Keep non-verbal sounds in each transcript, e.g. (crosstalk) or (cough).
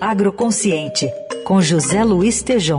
Agroconsciente, com José Luiz Tejom.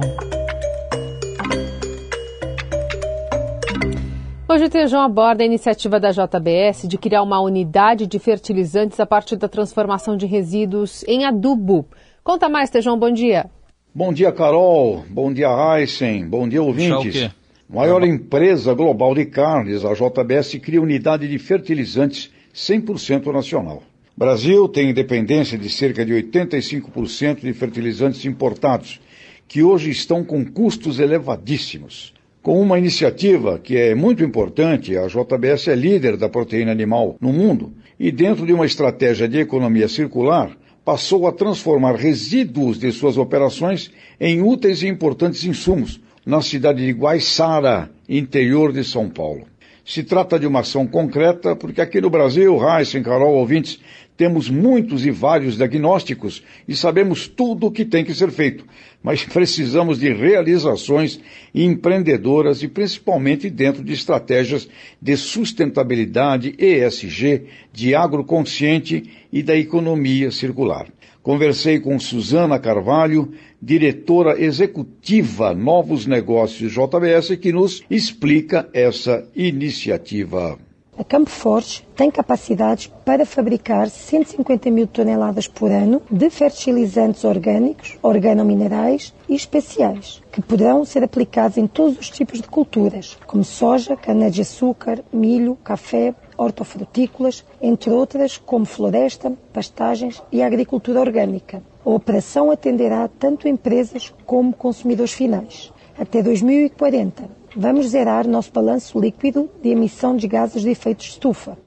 Hoje o Tejão aborda a iniciativa da JBS de criar uma unidade de fertilizantes a partir da transformação de resíduos em adubo. Conta mais, Tejão, bom dia. Bom dia, Carol. Bom dia, Heisen. Bom dia, ouvintes. Maior empresa global de carnes, a JBS cria unidade de fertilizantes 100% nacional. Brasil tem independência de cerca de 85% de fertilizantes importados, que hoje estão com custos elevadíssimos. Com uma iniciativa que é muito importante, a JBS é líder da proteína animal no mundo e, dentro de uma estratégia de economia circular, passou a transformar resíduos de suas operações em úteis e importantes insumos na cidade de Guaiçara, interior de São Paulo. Se trata de uma ação concreta, porque aqui no Brasil, Heisen, Carol, ouvintes, temos muitos e vários diagnósticos e sabemos tudo o que tem que ser feito, mas (laughs) precisamos de realizações empreendedoras e principalmente dentro de estratégias de sustentabilidade ESG, de agroconsciente e da economia circular. Conversei com Suzana Carvalho, diretora executiva Novos Negócios JBS, que nos explica essa iniciativa. A Campo Forte tem capacidades para fabricar 150 mil toneladas por ano de fertilizantes orgânicos, organominerais e especiais, que poderão ser aplicados em todos os tipos de culturas, como soja, cana-de-açúcar, milho, café, hortofrutícolas, entre outras, como floresta, pastagens e agricultura orgânica. A operação atenderá tanto empresas como consumidores finais. Até 2040, vamos zerar nosso balanço líquido de emissão de gases de efeito de estufa.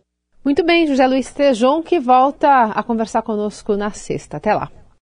Muito bem, José Luiz Tejon, que volta a conversar conosco na sexta. Até lá.